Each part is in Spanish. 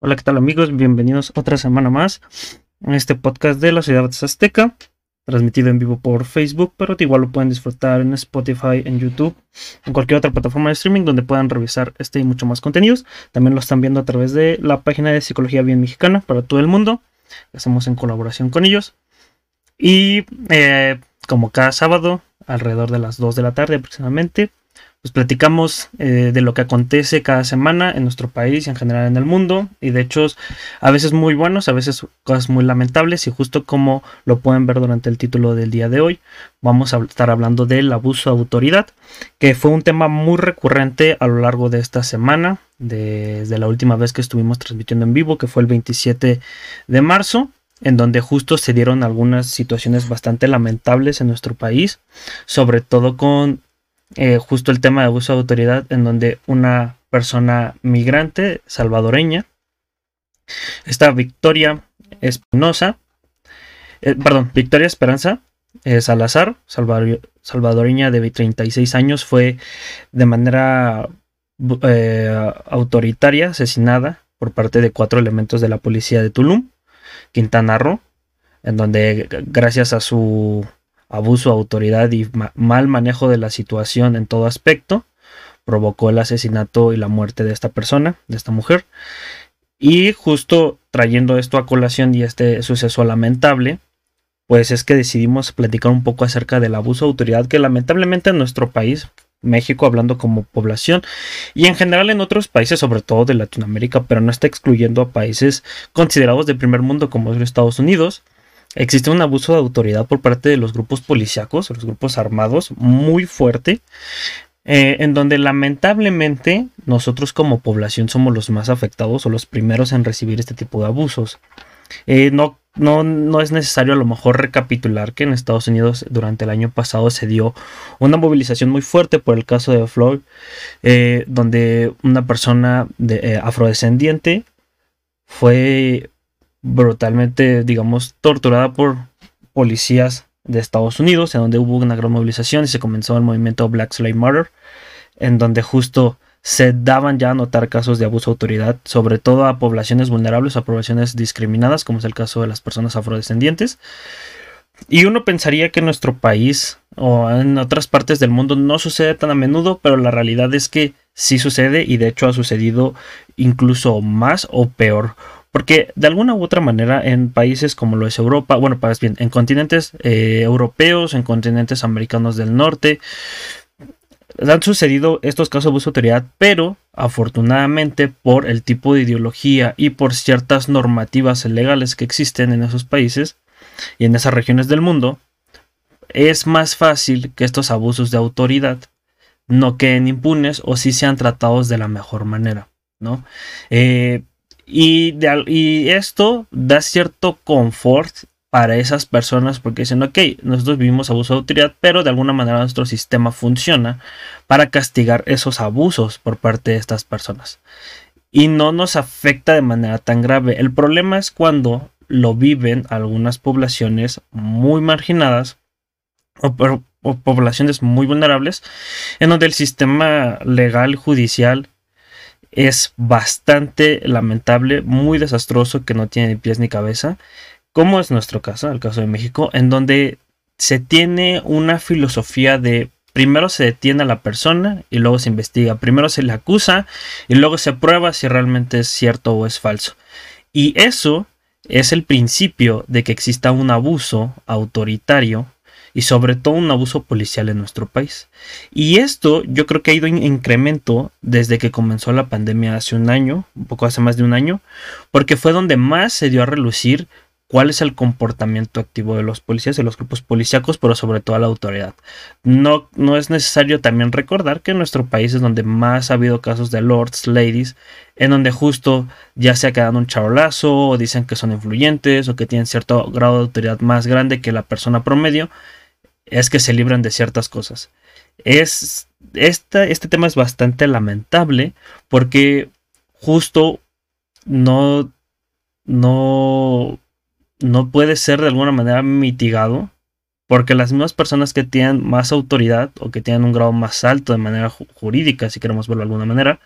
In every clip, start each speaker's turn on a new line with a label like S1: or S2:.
S1: Hola, ¿qué tal amigos? Bienvenidos otra semana más en este podcast de la ciudad Azteca, transmitido en vivo por Facebook, pero igual lo pueden disfrutar en Spotify, en YouTube, en cualquier otra plataforma de streaming donde puedan revisar este y mucho más contenidos. También lo están viendo a través de la página de Psicología Bien Mexicana para todo el mundo. hacemos en colaboración con ellos. Y eh, como cada sábado, alrededor de las 2 de la tarde aproximadamente, pues platicamos eh, de lo que acontece cada semana en nuestro país y en general en el mundo. Y de hecho a veces muy buenos, a veces cosas muy lamentables. Y justo como lo pueden ver durante el título del día de hoy, vamos a estar hablando del abuso de autoridad, que fue un tema muy recurrente a lo largo de esta semana, desde la última vez que estuvimos transmitiendo en vivo, que fue el 27 de marzo en donde justo se dieron algunas situaciones bastante lamentables en nuestro país, sobre todo con eh, justo el tema de abuso de autoridad en donde una persona migrante salvadoreña, esta Victoria Espinosa, eh, perdón, Victoria Esperanza eh, Salazar, salvadoreña de 36 años, fue de manera autoritaria asesinada por parte de cuatro elementos de la policía de Tulum, Quintana Roo, en donde gracias a su abuso de autoridad y mal manejo de la situación en todo aspecto, provocó el asesinato y la muerte de esta persona, de esta mujer. Y justo trayendo esto a colación y este suceso lamentable, pues es que decidimos platicar un poco acerca del abuso de autoridad que lamentablemente en nuestro país, México hablando como población y en general en otros países, sobre todo de Latinoamérica, pero no está excluyendo a países considerados de primer mundo como es Estados Unidos, existe un abuso de autoridad por parte de los grupos policíacos, los grupos armados, muy fuerte, eh, en donde lamentablemente nosotros como población somos los más afectados o los primeros en recibir este tipo de abusos. Eh, no, no, no, es necesario a lo mejor recapitular que en Estados Unidos durante el año pasado se dio una movilización muy fuerte por el caso de Floyd, eh, donde una persona de, afrodescendiente fue brutalmente, digamos, torturada por policías de Estados Unidos, en donde hubo una gran movilización y se comenzó el movimiento Black Slave Murder, en donde justo se daban ya a notar casos de abuso de autoridad, sobre todo a poblaciones vulnerables, a poblaciones discriminadas, como es el caso de las personas afrodescendientes. Y uno pensaría que en nuestro país o en otras partes del mundo no sucede tan a menudo, pero la realidad es que sí sucede y de hecho ha sucedido incluso más o peor. Porque de alguna u otra manera en países como lo es Europa, bueno, para bien, en continentes eh, europeos, en continentes americanos del norte, han sucedido estos casos de abuso de autoridad, pero afortunadamente por el tipo de ideología y por ciertas normativas legales que existen en esos países y en esas regiones del mundo, es más fácil que estos abusos de autoridad no queden impunes o si sean tratados de la mejor manera, ¿no? Eh, y, esto da cierto confort para esas personas porque dicen, ok, nosotros vivimos abuso de autoridad, pero de alguna manera nuestro sistema funciona para castigar esos abusos por parte de estas personas. Y no nos afecta de manera tan grave. El problema es cuando lo viven algunas poblaciones muy marginadas o, o poblaciones muy vulnerables, en donde el sistema legal judicial es bastante lamentable, muy desastroso, que no tiene ni pies ni cabeza, como es nuestro caso, el caso de México, en donde se tiene una filosofía de primero se detiene a la persona y luego se investiga, primero se le acusa y luego se prueba si realmente es cierto o es falso. Y eso es el principio de que exista un abuso autoritario y sobre todo un abuso policial en nuestro país. Y esto yo creo que ha ido en incremento desde que comenzó la pandemia hace un año, un poco hace más de un año, porque fue donde más se dio a relucir cuál es el comportamiento activo de los policías, de los grupos policíacos, pero sobre todo a la autoridad. No, no es necesario también recordar que en nuestro país es donde más ha habido casos de lords, ladies, en donde justo ya se ha quedado un charolazo, o dicen que son influyentes, o que tienen cierto grado de autoridad más grande que la persona promedio, es que se libran de ciertas cosas. Es, este tema es bastante lamentable porque justo no, no, no puede ser de alguna manera mitigado porque las mismas personas que tienen más autoridad o que tienen un grado más alto de manera jurídica, si queremos verlo de alguna manera,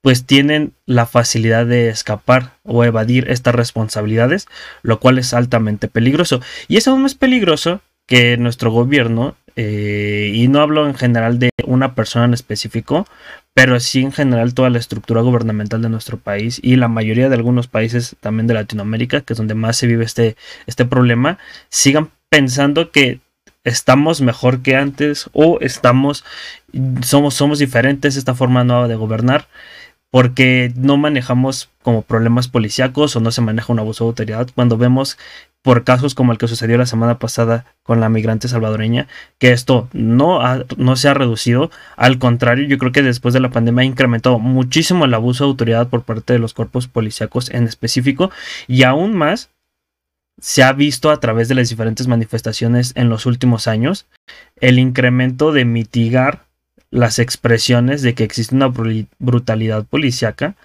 S1: pues tienen la facilidad de escapar o evadir estas responsabilidades, lo cual es altamente peligroso. Y es aún más peligroso que nuestro gobierno, eh, y no hablo en general de una persona en específico, pero sí en general toda la estructura gubernamental de nuestro país y la mayoría de algunos países también de Latinoamérica, que es donde más se vive este, este problema, sigan pensando que estamos mejor que antes o estamos somos somos diferentes esta forma nueva de gobernar porque no manejamos como problemas policíacos o no se maneja un abuso de autoridad cuando vemos por casos como el que sucedió la semana pasada con la migrante salvadoreña, que esto no, no se ha reducido, al contrario, yo creo que después de la pandemia ha incrementado muchísimo el abuso de autoridad por parte de los cuerpos policíacos en específico y aún más se ha visto a través de las diferentes manifestaciones en los últimos años el incremento de mitigar las expresiones de que existe una brutalidad policíaca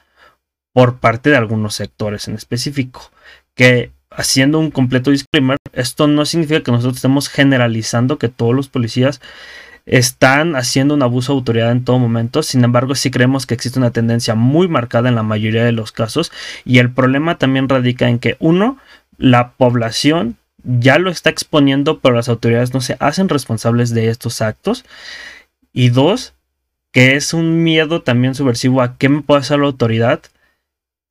S1: por parte de algunos sectores en específico, que haciendo un completo disclaimer, esto no significa que nosotros estemos generalizando que todos los policías están haciendo un abuso de autoridad en todo momento. Sin embargo, sí creemos que existe una tendencia muy marcada en la mayoría de los casos. Y el problema también radica en que, uno, la población ya lo está exponiendo, pero las autoridades no se hacen responsables de estos actos. Y dos, que es un miedo también subversivo a qué me puede hacer la autoridad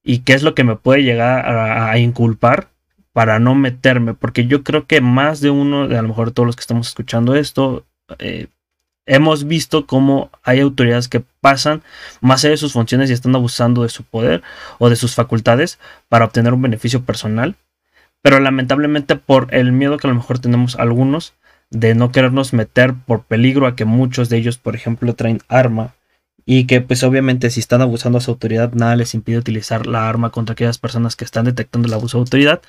S1: y qué es lo que me puede llegar a inculpar para no meterme, porque yo creo que más de uno, de a lo mejor todos los que estamos escuchando esto, eh, hemos visto cómo hay autoridades que pasan más allá de sus funciones y están abusando de su poder o de sus facultades para obtener un beneficio personal, pero lamentablemente por el miedo que a lo mejor tenemos algunos de no querernos meter por peligro a que muchos de ellos, por ejemplo, traen arma y que pues obviamente si están abusando a su autoridad nada les impide utilizar la arma contra aquellas personas que están detectando el abuso de autoridad,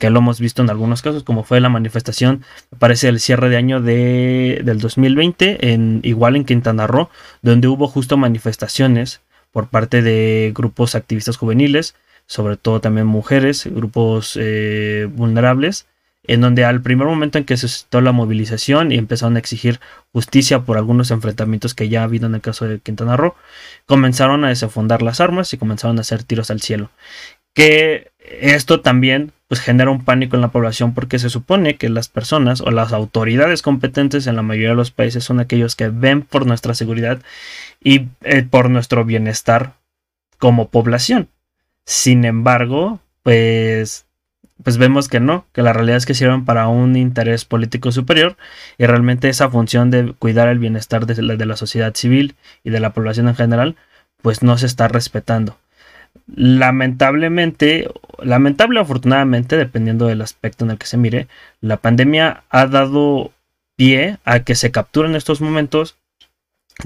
S1: que lo hemos visto en algunos casos, como fue la manifestación, parece el cierre de año de, del 2020, en, igual en Quintana Roo, donde hubo justo manifestaciones por parte de grupos activistas juveniles, sobre todo también mujeres, grupos eh, vulnerables, en donde al primer momento en que se suscitó la movilización y empezaron a exigir justicia por algunos enfrentamientos que ya ha habido en el caso de Quintana Roo, comenzaron a desenfundar las armas y comenzaron a hacer tiros al cielo. Que esto también pues genera un pánico en la población porque se supone que las personas o las autoridades competentes en la mayoría de los países son aquellos que ven por nuestra seguridad y eh, por nuestro bienestar como población. Sin embargo, pues pues vemos que no, que la realidad es que sirven para un interés político superior y realmente esa función de cuidar el bienestar de la, de la sociedad civil y de la población en general, pues no se está respetando. Lamentablemente, lamentable o afortunadamente, dependiendo del aspecto en el que se mire, la pandemia ha dado pie a que se capturen estos momentos,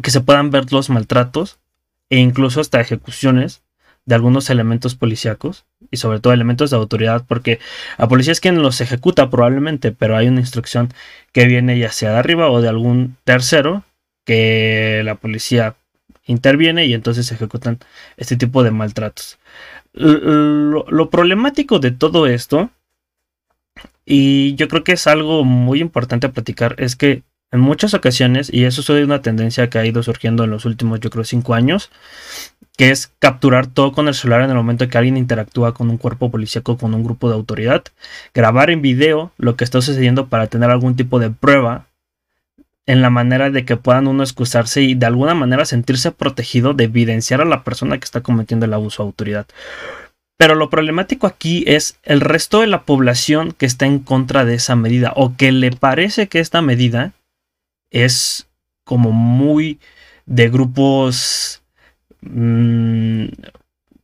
S1: que se puedan ver los maltratos e incluso hasta ejecuciones de algunos elementos policíacos y sobre todo elementos de autoridad, porque la policía es quien los ejecuta probablemente, pero hay una instrucción que viene ya sea de arriba o de algún tercero que la policía interviene y entonces ejecutan este tipo de maltratos. Lo, lo, problemático de todo esto, y yo creo que es algo muy importante a platicar, es que en muchas ocasiones, y eso es una tendencia que ha ido surgiendo en los últimos, yo creo, cinco años, que es capturar todo con el celular en el momento que alguien interactúa con un cuerpo policíaco, con un grupo de autoridad, grabar en video lo que está sucediendo para tener algún tipo de prueba en la manera de que puedan uno excusarse y de alguna manera sentirse protegido de evidenciar a la persona que está cometiendo el abuso de autoridad. Pero lo problemático aquí es el resto de la población que está en contra de esa medida o que le parece que esta medida es como muy de grupos Mm,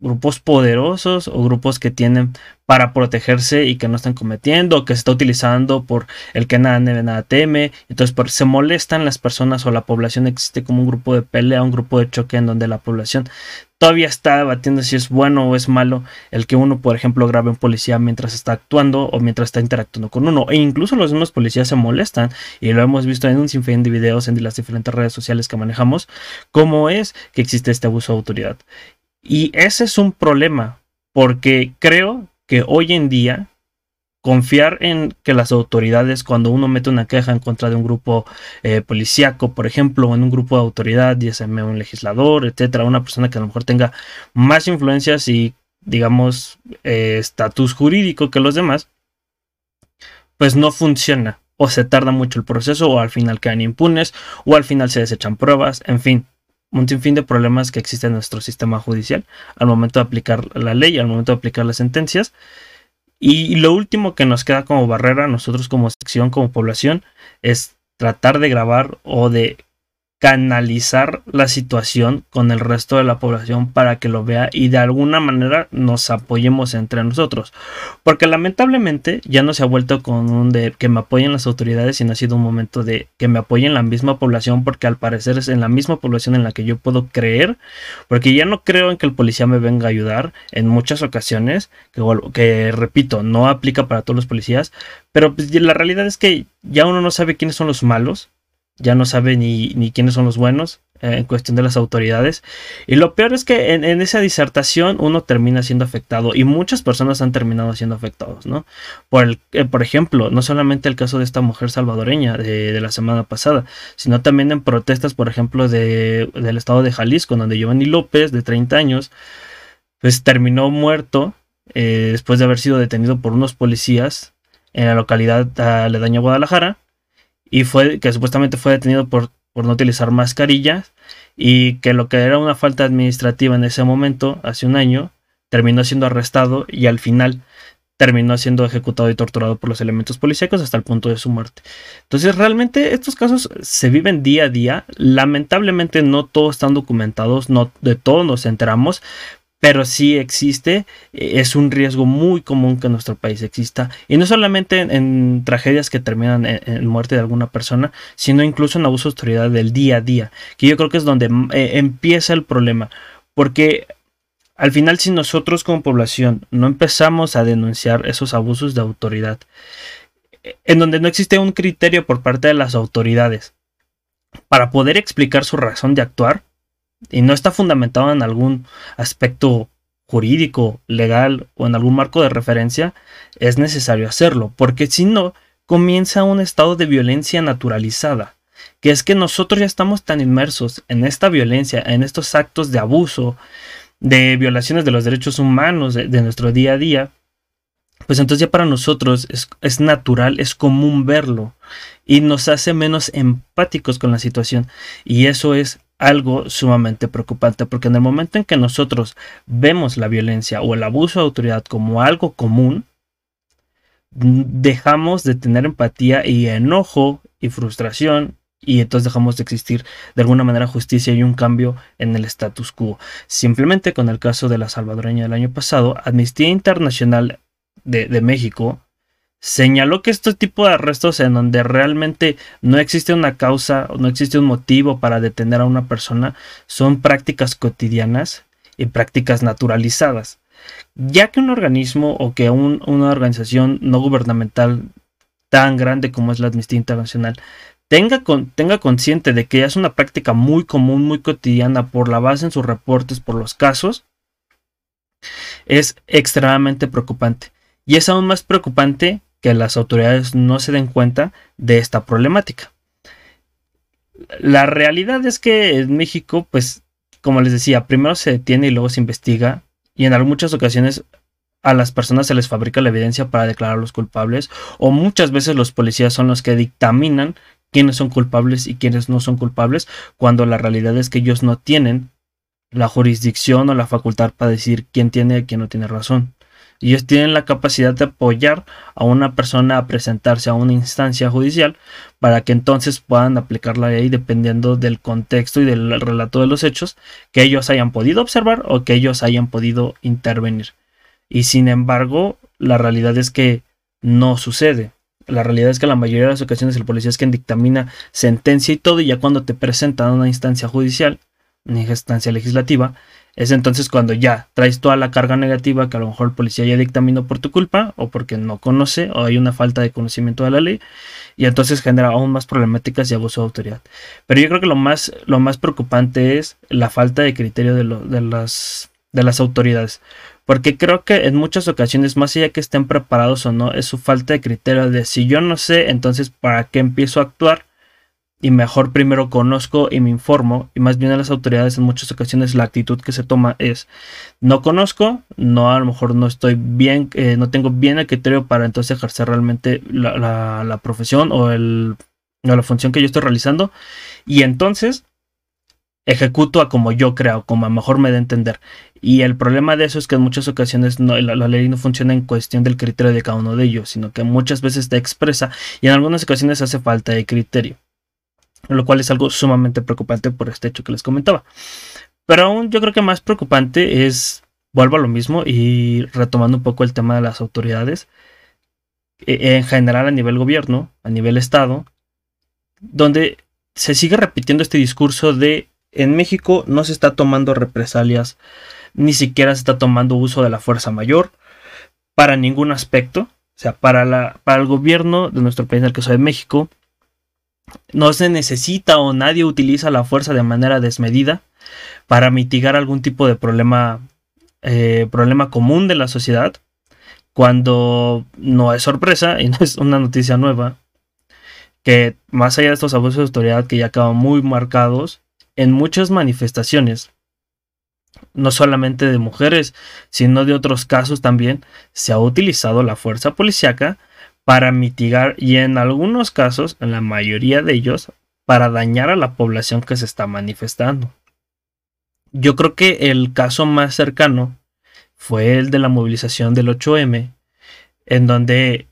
S1: grupos poderosos o grupos que tienen para protegerse y que no están cometiendo, que se está utilizando por el que nada debe, nada teme. Entonces se molestan las personas o la población existe como un grupo de pelea, un grupo de choque en donde la población todavía está debatiendo si es bueno o es malo el que uno, por ejemplo, grabe un policía mientras está actuando o mientras está interactuando con uno. E incluso los mismos policías se molestan y lo hemos visto en un sinfín de videos en las diferentes redes sociales que manejamos, cómo es que existe este abuso de autoridad. Y ese es un problema porque creo que hoy en día confiar en que las autoridades, cuando uno mete una queja en contra de un grupo eh, policíaco, por ejemplo, o en un grupo de autoridad, ya sea un legislador, etcétera, una persona que a lo mejor tenga más influencias y, digamos, eh, estatus jurídico que los demás, pues no funciona, o se tarda mucho el proceso, o al final quedan impunes, o al final se desechan pruebas, en fin, un sinfín de problemas que existen en nuestro sistema judicial al momento de aplicar la ley, al momento de aplicar las sentencias. Y lo último que nos queda como barrera, nosotros como sección, como población, es tratar de grabar o de canalizar la situación con el resto de la población para que lo vea y de alguna manera nos apoyemos entre nosotros. Porque lamentablemente ya no se ha vuelto con un de que me apoyen las autoridades, sino ha sido un momento de que me apoyen la misma población, porque al parecer es en la misma población en la que yo puedo creer, porque ya no creo en que el policía me venga a ayudar en muchas ocasiones, que, que repito, no aplica para todos los policías, pero pues, la realidad es que ya uno no sabe quiénes son los malos ya no sabe ni, ni quiénes son los buenos eh, en cuestión de las autoridades. Y lo peor es que en, esa disertación uno termina siendo afectado y muchas personas han terminado siendo afectados, ¿no? Por, el, eh, por ejemplo, no solamente el caso de esta mujer salvadoreña de, la semana pasada, sino también en protestas, por ejemplo, de, del estado de Jalisco, donde Giovanni López, de 30 años, pues terminó muerto eh, después de haber sido detenido por unos policías en la localidad aledaña a Guadalajara y fue que supuestamente fue detenido por, por no utilizar mascarillas y que lo que era una falta administrativa en ese momento, hace un año, terminó siendo arrestado y al final terminó siendo ejecutado y torturado por los elementos policíacos hasta el punto de su muerte. Entonces, realmente estos casos se viven día a día. Lamentablemente no todos están documentados, no de todos nos enteramos, pero sí existe, eh, es un riesgo muy común que en nuestro país exista, y no solamente en, tragedias que terminan en, muerte de alguna persona, sino incluso en abuso de autoridad del día a día, que yo creo que es donde eh, empieza el problema, porque al final si nosotros como población no empezamos a denunciar esos abusos de autoridad, eh, en donde no existe un criterio por parte de las autoridades para poder explicar su razón de actuar, y no está fundamentado en algún aspecto jurídico, legal o en algún marco de referencia, es necesario hacerlo, porque si no, comienza un estado de violencia naturalizada, que es que nosotros ya estamos tan inmersos en esta violencia, en estos actos de abuso, de violaciones de los derechos humanos de, nuestro día a día, pues entonces ya para nosotros es, es, natural, es común verlo y nos hace menos empáticos con la situación. Y eso es algo sumamente preocupante porque en el momento en que nosotros vemos la violencia o el abuso de autoridad como algo común, dejamos de tener empatía y enojo y frustración y entonces dejamos de existir de alguna manera justicia y un cambio en el status quo. Simplemente con el caso de la salvadoreña del año pasado, Amnistía Internacional de, de México señaló que este tipo de arrestos en donde realmente no existe una causa o no existe un motivo para detener a una persona son prácticas cotidianas y prácticas naturalizadas. Ya que un organismo o que una organización no gubernamental tan grande como es la Amnistía Internacional tenga, tenga consciente de que es una práctica muy común, muy cotidiana por la base en sus reportes, por los casos, es extremadamente preocupante. Y es aún más preocupante que las autoridades no se den cuenta de esta problemática. La realidad es que en México, pues, como les decía, primero se detiene y luego se investiga y en muchas ocasiones a las personas se les fabrica la evidencia para declararlos culpables o muchas veces los policías son los que dictaminan quiénes son culpables y quiénes no son culpables cuando la realidad es que ellos no tienen la jurisdicción o la facultad para decir quién tiene y quién no tiene razón y ellos tienen la capacidad de apoyar a una persona a presentarse a una instancia judicial para que entonces puedan aplicar la ley dependiendo del contexto y del relato de los hechos que ellos hayan podido observar o que ellos hayan podido intervenir. Y sin embargo, la realidad es que no sucede. La realidad es que la mayoría de las ocasiones el policía es quien dictamina sentencia y todo, y ya cuando te presentan a una instancia judicial, una instancia legislativa, es entonces cuando ya traes toda la carga negativa que a lo mejor el policía ya dictaminó por tu culpa o porque no conoce o hay una falta de conocimiento de la ley y entonces genera aún más problemáticas y abuso de autoridad. Pero yo creo que lo más, lo más preocupante es la falta de criterio de, las, de las autoridades. porque creo que en muchas ocasiones, más allá que estén preparados o no, es su falta de criterio de si yo no sé, entonces ¿para qué empiezo a actuar? Y mejor primero conozco y me informo, y más bien a las autoridades en muchas ocasiones la actitud que se toma es no conozco, no a lo mejor no estoy bien, eh, no tengo bien el criterio para entonces ejercer realmente la, profesión o, el, o la función que yo estoy realizando, y entonces ejecuto a como yo creo, como a mejor me da entender. Y el problema de eso es que en muchas ocasiones no, la, ley no funciona en cuestión del criterio de cada uno de ellos, sino que muchas veces te expresa y en algunas ocasiones hace falta de criterio. Lo cual es algo sumamente preocupante por este hecho que les comentaba. Pero aún yo creo que más preocupante es, vuelvo a lo mismo y retomando un poco el tema de las autoridades, e, en general a nivel gobierno, a nivel Estado, donde se sigue repitiendo este discurso de en México no se está tomando represalias, ni siquiera se está tomando uso de la fuerza mayor para ningún aspecto. O sea, para, la, para el gobierno de nuestro país, en el caso de México, no se necesita o nadie utiliza la fuerza de manera desmedida para mitigar algún tipo de problema, eh, problema común de la sociedad, cuando no es sorpresa y no es una noticia nueva, que más allá de estos abusos de autoridad que ya acaban muy marcados, en muchas manifestaciones, no solamente de mujeres, sino de otros casos también, se ha utilizado la fuerza policíaca para mitigar y en algunos casos, en la mayoría de ellos, para dañar a la población que se está manifestando. Yo creo que el caso más cercano fue el de la movilización del 8M, en donde,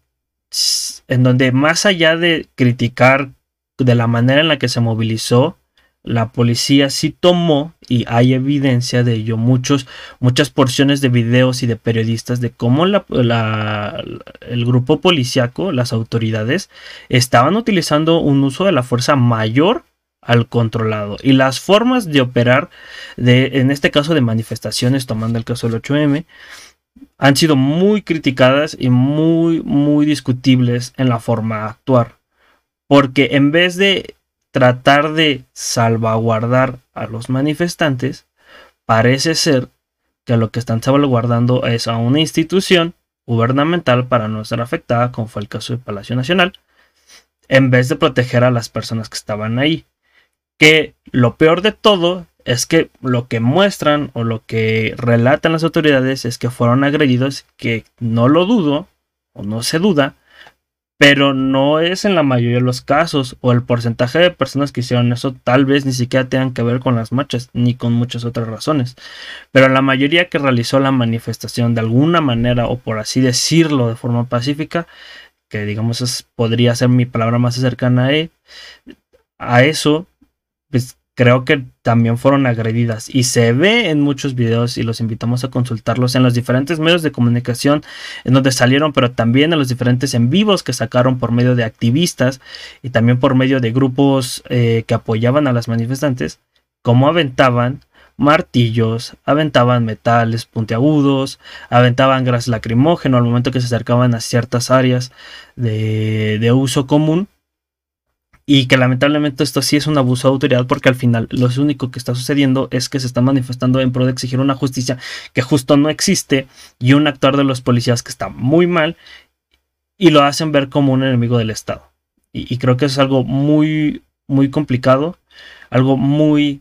S1: en donde más allá de criticar de la manera en la que se movilizó, la policía sí tomó, y hay evidencia de ello, muchos, muchas porciones de videos y de periodistas de cómo la, el grupo policíaco, las autoridades, estaban utilizando un uso de la fuerza mayor al controlado. Y las formas de operar, de, en este caso de manifestaciones, tomando el caso del 8M, han sido muy criticadas y muy, muy discutibles en la forma de actuar. Porque en vez de tratar de salvaguardar a los manifestantes, parece ser que lo que están salvaguardando es a una institución gubernamental para no ser afectada, como fue el caso de Palacio Nacional, en vez de proteger a las personas que estaban ahí. Que lo peor de todo es que lo que muestran o lo que relatan las autoridades es que fueron agredidos, que no lo dudo o no se duda, pero no es en la mayoría de los casos o el porcentaje de personas que hicieron eso tal vez ni siquiera tengan que ver con las marchas ni con muchas otras razones. Pero la mayoría que realizó la manifestación de alguna manera o por así decirlo de forma pacífica que digamos podría ser mi palabra más cercana a, a eso pues creo que también fueron agredidas. Y se ve en muchos videos y los invitamos a consultarlos en los diferentes medios de comunicación en donde salieron pero también en los diferentes en vivos que sacaron por medio de activistas y también por medio de grupos eh, que apoyaban a las manifestantes cómo aventaban martillos, aventaban metales puntiagudos, aventaban gas lacrimógeno al momento que se acercaban a ciertas áreas de, de uso común y que lamentablemente esto sí es un abuso de autoridad porque al final lo único que está sucediendo es que se están manifestando en pro de exigir una justicia que justo no existe y un actuar de los policías que está muy mal y lo hacen ver como un enemigo del Estado. Y, y creo que es algo muy, muy complicado, algo muy,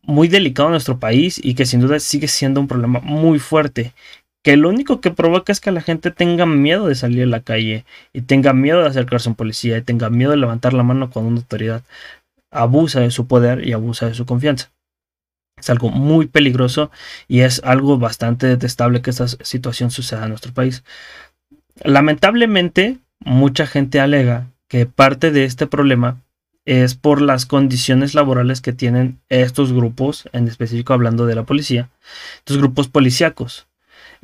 S1: muy delicado en nuestro país y que sin duda sigue siendo un problema muy fuerte que lo único que provoca es que la gente tenga miedo de salir a la calle y tenga miedo de acercarse a un policía y tenga miedo de levantar la mano cuando una autoridad abusa de su poder y abusa de su confianza. Es algo muy peligroso y es algo bastante detestable que esta situación suceda en nuestro país. Lamentablemente, mucha gente alega que parte de este problema es por las condiciones laborales que tienen estos grupos, en específico hablando de la policía, estos grupos policíacos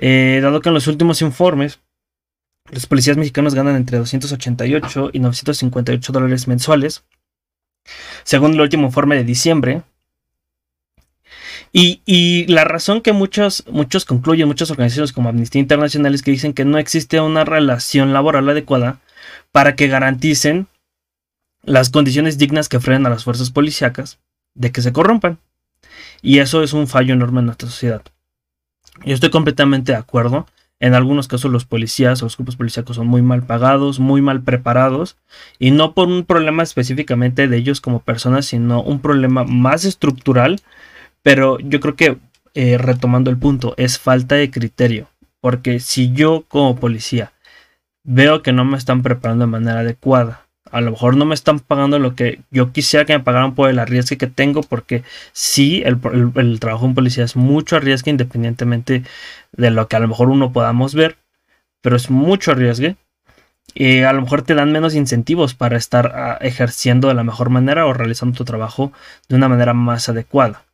S1: eh, dado que en los últimos informes los policías mexicanos ganan entre 288 y 958 dólares mensuales, según el último informe de diciembre. Y, la razón que muchos, muchos concluyen, muchas organizaciones como Amnistía Internacional, es que dicen que no existe una relación laboral adecuada para que garanticen las condiciones dignas que frenen a las fuerzas policíacas de que se corrompan. Y eso es un fallo enorme en nuestra sociedad. Yo estoy completamente de acuerdo. En algunos casos los policías o los grupos policíacos son muy mal pagados, muy mal preparados, y no por un problema específicamente de ellos como personas, sino un problema más estructural. Pero yo creo que, eh, retomando el punto, es falta de criterio. Porque si yo como policía veo que no me están preparando de manera adecuada, a lo mejor no me están pagando lo que yo quisiera que me pagaran por el arriesgue que tengo, porque sí, el, trabajo en policía es mucho arriesgue independientemente de lo que a lo mejor uno podamos ver, pero es mucho arriesgue. Y a lo mejor te dan menos incentivos para estar ah, ejerciendo de la mejor manera o realizando tu trabajo de una manera más adecuada.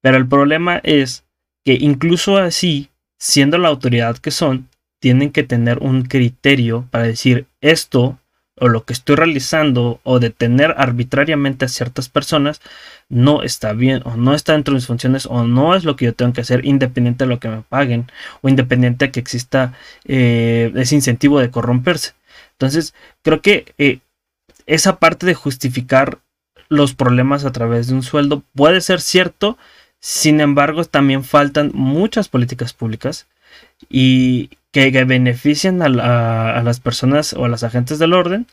S1: Pero el problema es que incluso así, siendo la autoridad que son, tienen que tener un criterio para decir esto o lo que estoy realizando o detener arbitrariamente a ciertas personas no está bien o no está dentro de mis funciones o no es lo que yo tengo que hacer independiente de lo que me paguen o independiente de que exista eh, ese incentivo de corromperse. Entonces, creo que eh, esa parte de justificar los problemas a través de un sueldo puede ser cierto, sin embargo, también faltan muchas políticas públicas y que, beneficien a, las personas o a los agentes del orden,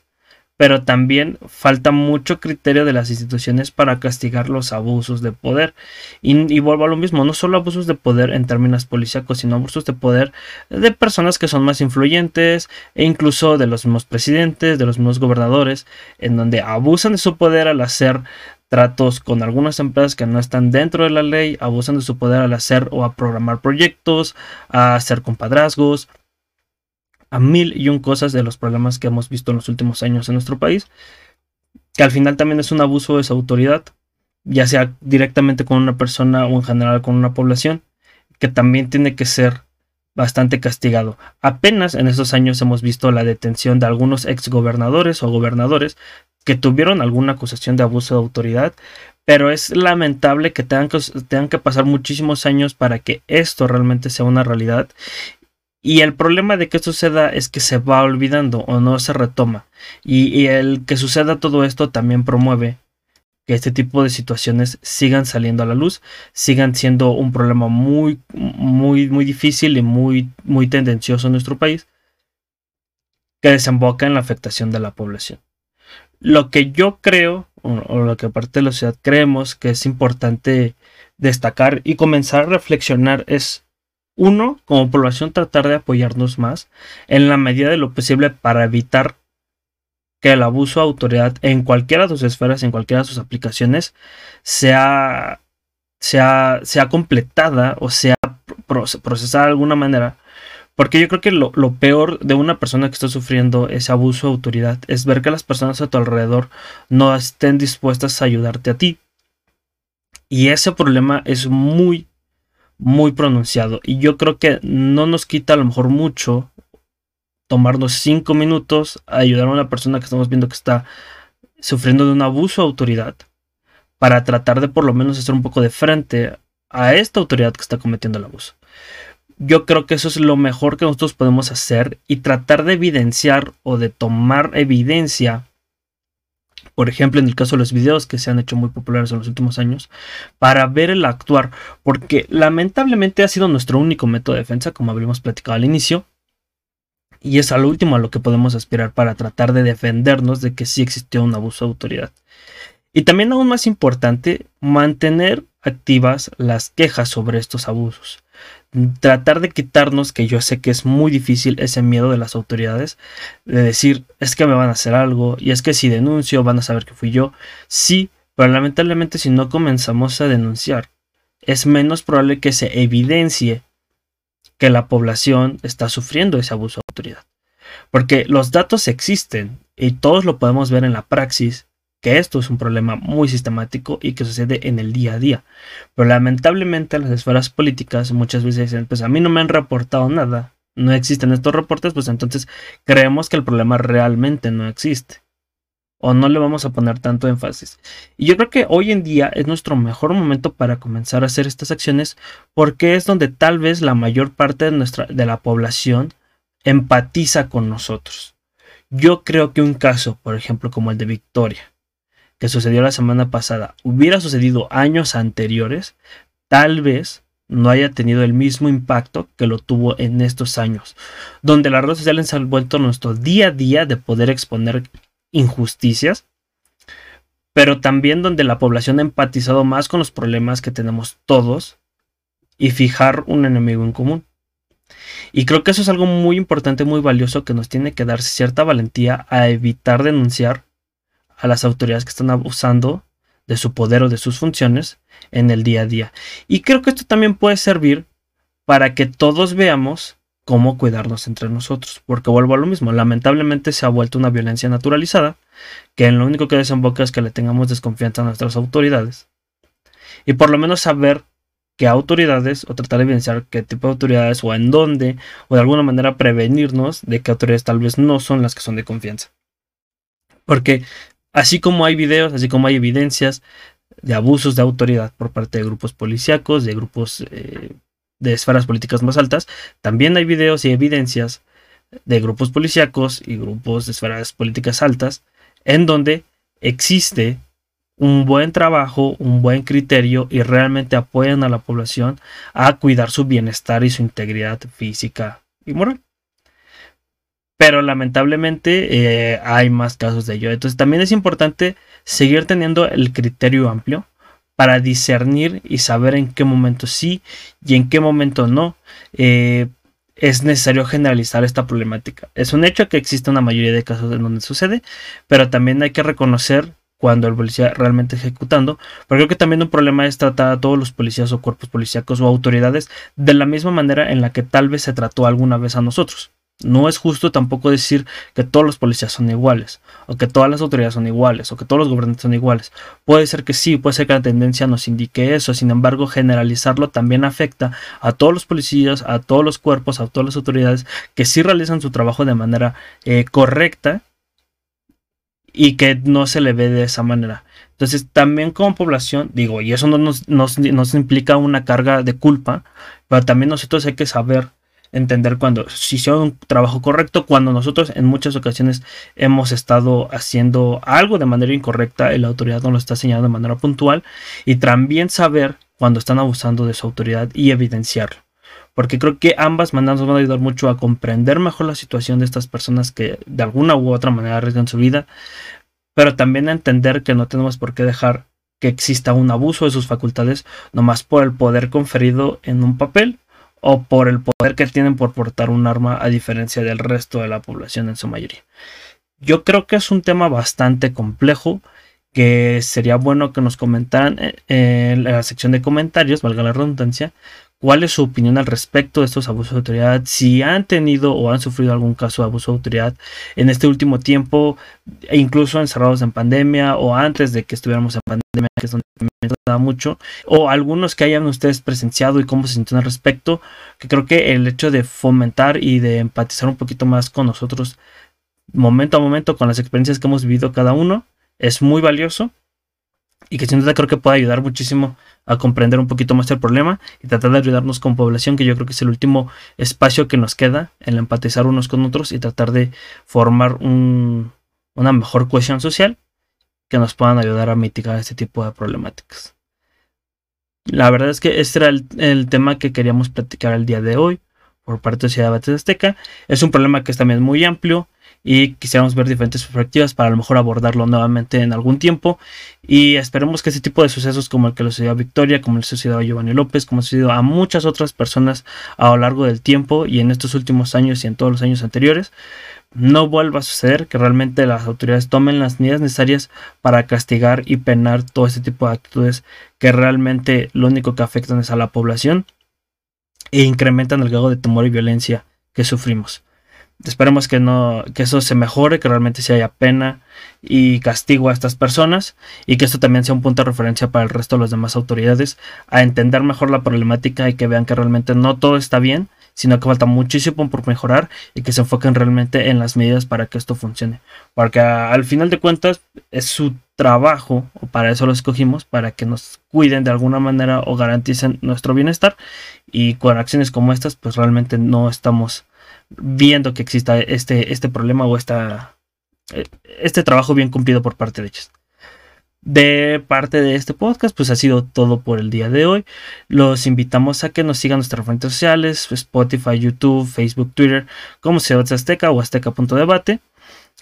S1: pero también falta mucho criterio de las instituciones para castigar los abusos de poder. Y, vuelvo a lo mismo, no solo abusos de poder en términos policíacos, sino abusos de poder de personas que son más influyentes e incluso de los mismos presidentes, de los mismos gobernadores, en donde abusan de su poder al hacer tratos con algunas empresas que no están dentro de la ley, abusan de su poder al hacer o a programar proyectos, a hacer compadrazgos, a mil y un cosas de los problemas que hemos visto en los últimos años en nuestro país, que al final también es un abuso de su autoridad, ya sea directamente con una persona o en general con una población, que también tiene que ser bastante castigado. Apenas en estos años hemos visto la detención de algunos exgobernadores o gobernadores que tuvieron alguna acusación de abuso de autoridad, pero es lamentable que tengan que, tengan que pasar muchísimos años para que esto realmente sea una realidad. Y el problema de que esto suceda es que se va olvidando o no se retoma. Y, el que suceda todo esto también promueve que este tipo de situaciones sigan saliendo a la luz, sigan siendo un problema muy, muy, muy difícil y muy, muy tendencioso en nuestro país, que desemboca en la afectación de la población. Lo que yo creo, o, lo que aparte de la sociedad creemos que es importante destacar y comenzar a reflexionar es, uno, como población tratar de apoyarnos más en la medida de lo posible para evitar que el abuso de autoridad en cualquiera de sus esferas, en cualquiera de sus aplicaciones, sea, sea, sea completada o sea procesada de alguna manera porque yo creo que lo, peor de una persona que está sufriendo ese abuso de autoridad es ver que las personas a tu alrededor no estén dispuestas a ayudarte a ti. Y ese problema es muy, muy pronunciado. Y yo creo que no nos quita a lo mejor mucho tomarnos cinco minutos a ayudar a una persona que estamos viendo que está sufriendo de un abuso de autoridad para tratar de por lo menos hacer un poco de frente a esta autoridad que está cometiendo el abuso yo creo que eso es lo mejor que nosotros podemos hacer y tratar de evidenciar o de tomar evidencia, por ejemplo, en el caso de los videos que se han hecho muy populares en los últimos años, para ver el actuar, porque lamentablemente ha sido nuestro único método de defensa, como habíamos platicado al inicio, y es al último a lo que podemos aspirar para tratar de defendernos de que sí existió un abuso de autoridad. Y también aún más importante, mantener activas las quejas sobre estos abusos tratar de quitarnos, que yo sé que es muy difícil, ese miedo de las autoridades, de decir, es que me van a hacer algo, y es que si denuncio van a saber que fui yo. Sí, pero lamentablemente si no comenzamos a denunciar, es menos probable que se evidencie que la población está sufriendo ese abuso de autoridad. Porque los datos existen y todos lo podemos ver en la praxis que esto es un problema muy sistemático y que sucede en el día a día. Pero lamentablemente las esferas políticas muchas veces dicen, pues a mí no me han reportado nada, no existen estos reportes, pues entonces creemos que el problema realmente no existe. O no le vamos a poner tanto énfasis. Y yo creo que hoy en día es nuestro mejor momento para comenzar a hacer estas acciones porque es donde tal vez la mayor parte de, nuestra, de la población empatiza con nosotros. Yo creo que un caso, por ejemplo, como el de Victoria, que sucedió la semana pasada hubiera sucedido años anteriores, tal vez no haya tenido el mismo impacto que lo tuvo en estos años, donde las redes sociales se han vuelto nuestro día a día de poder exponer injusticias, pero también donde la población ha empatizado más con los problemas que tenemos todos y fijar un enemigo en común. Y creo que eso es algo muy importante, muy valioso, que nos tiene que dar cierta valentía a evitar denunciar a las autoridades que están abusando de su poder o de sus funciones en el día a día. Y creo que esto también puede servir para que todos veamos cómo cuidarnos entre nosotros. Porque vuelvo a lo mismo, lamentablemente se ha vuelto una violencia naturalizada, que en lo único que desemboca es que le tengamos desconfianza a nuestras autoridades. Y por lo menos saber qué autoridades, o tratar de evidenciar qué tipo de autoridades, o en dónde, o de alguna manera prevenirnos de que autoridades tal vez no son las que son de confianza. Porque así como hay videos, así como hay evidencias de abusos de autoridad por parte de grupos policíacos, de grupos eh, de esferas políticas más altas, también hay videos y evidencias de grupos policíacos y grupos de esferas políticas altas en donde existe un buen trabajo, un buen criterio y realmente apoyan a la población a cuidar su bienestar y su integridad física y moral. Pero lamentablemente eh, hay más casos de ello. Entonces también es importante seguir teniendo el criterio amplio para discernir y saber en qué momento sí y en qué momento no. Eh, es necesario generalizar esta problemática. Es un hecho que existe una mayoría de casos en donde sucede, pero también hay que reconocer cuando el policía realmente ejecutando, porque creo que también un problema es tratar a todos los policías o cuerpos policíacos o autoridades de la misma manera en la que tal vez se trató alguna vez a nosotros. No es justo tampoco decir que todos los policías son iguales, o que todas las autoridades son iguales, o que todos los gobernantes son iguales. Puede ser que sí, puede ser que la tendencia nos indique eso, sin embargo, generalizarlo también afecta a todos los policías, a todos los cuerpos, a todas las autoridades que sí realizan su trabajo de manera eh, correcta y que no se le ve de esa manera. Entonces, también como población, digo, y eso no nos, nos implica una carga de culpa, pero también nosotros hay que saber entender cuando si hicieron un trabajo correcto, cuando nosotros en muchas ocasiones hemos estado haciendo algo de manera incorrecta y la autoridad no lo está señalando de manera puntual, y también saber cuando están abusando de su autoridad y evidenciarlo. Porque creo que ambas maneras nos van a ayudar mucho a comprender mejor la situación de estas personas que de alguna u otra manera arriesgan su vida, pero también a entender que no tenemos por qué dejar que exista un abuso de sus facultades nomás por el poder conferido en un papel o por el poder que tienen por portar un arma a diferencia del resto de la población en su mayoría. Yo creo que es un tema bastante complejo que sería bueno que nos comentaran eh, en la sección de comentarios, valga la redundancia, cuál es su opinión al respecto de estos abusos de autoridad, si han tenido o han sufrido algún caso de abuso de autoridad en este último tiempo, e incluso encerrados en pandemia o antes de que estuviéramos en pandemia, que es donde mucho, o algunos que hayan ustedes presenciado y cómo se sienten al respecto, que creo que el hecho de fomentar y de empatizar un poquito más con nosotros momento a momento con las experiencias que hemos vivido cada uno es muy valioso y que sin duda creo que puede ayudar muchísimo a comprender un poquito más el problema y tratar de ayudarnos con población, que yo creo que es el último espacio que nos queda, el empatizar unos con otros y tratar de formar una mejor cohesión social que nos puedan ayudar a mitigar este tipo de problemáticas. La verdad es que este era el, tema que queríamos platicar el día de hoy por parte de Ciudad de Azteca. Es un problema que es también muy amplio y quisiéramos ver diferentes perspectivas para a lo mejor abordarlo nuevamente en algún tiempo y esperemos que ese tipo de sucesos como el que le sucedió a Victoria, como el sucedió a Giovanni López, como ha sucedido a muchas otras personas a lo largo del tiempo y en estos últimos años y en todos los años anteriores, no vuelva a suceder, que realmente las autoridades tomen las medidas necesarias para castigar y penar todo este tipo de actitudes que realmente lo único que afectan es a la población e incrementan el grado de temor y violencia que sufrimos. Esperemos que no, que eso se mejore, que realmente se haya pena y castigo a estas personas y que esto también sea un punto de referencia para el resto de las demás autoridades a entender mejor la problemática y que vean que realmente no todo está bien, sino que falta muchísimo por mejorar y que se enfoquen realmente en las medidas para que esto funcione. Porque al final de cuentas es su trabajo, o para eso lo escogimos, para que nos cuiden de alguna manera o garanticen nuestro bienestar y con acciones como estas pues realmente no estamos viendo que exista este, este problema o esta, este trabajo bien cumplido por parte de ellos. De parte de este podcast, pues ha sido todo por el día de hoy. Los invitamos a que nos sigan nuestras redes sociales, Spotify, YouTube, Facebook, Twitter, como sea Azteca o Azteca.debate.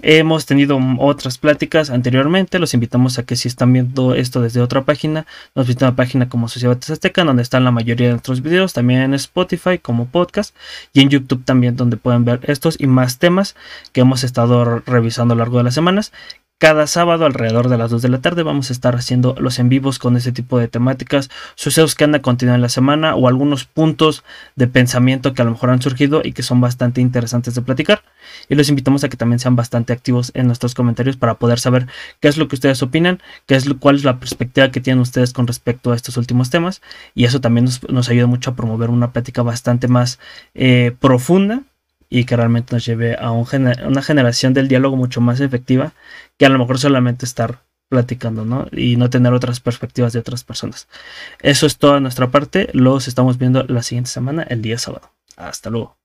S1: Hemos tenido otras pláticas anteriormente. Los invitamos a que si están viendo esto desde otra página, nos visiten la página como Sociedad Azteca, donde están la mayoría de nuestros videos, también en Spotify como podcast y en YouTube también, donde pueden ver estos y más temas que hemos estado revisando a lo largo de las semanas cada sábado alrededor de las 2 de la tarde vamos a estar haciendo los en vivos con ese tipo de temáticas, sucesos que han continuar en la semana o algunos puntos de pensamiento que a lo mejor han surgido y que son bastante interesantes de platicar. Y los invitamos a que también sean bastante activos en nuestros comentarios para poder saber qué es lo que ustedes opinan, qué es cuál es la perspectiva que tienen ustedes con respecto a estos últimos temas. Y eso también nos, ayuda mucho a promover una plática bastante más eh, profunda y que realmente nos lleve a una generación del diálogo mucho más efectiva que a lo mejor solamente estar platicando, ¿no? Y no tener otras perspectivas de otras personas. Eso es toda nuestra parte. Los estamos viendo la siguiente semana, el día sábado. Hasta luego.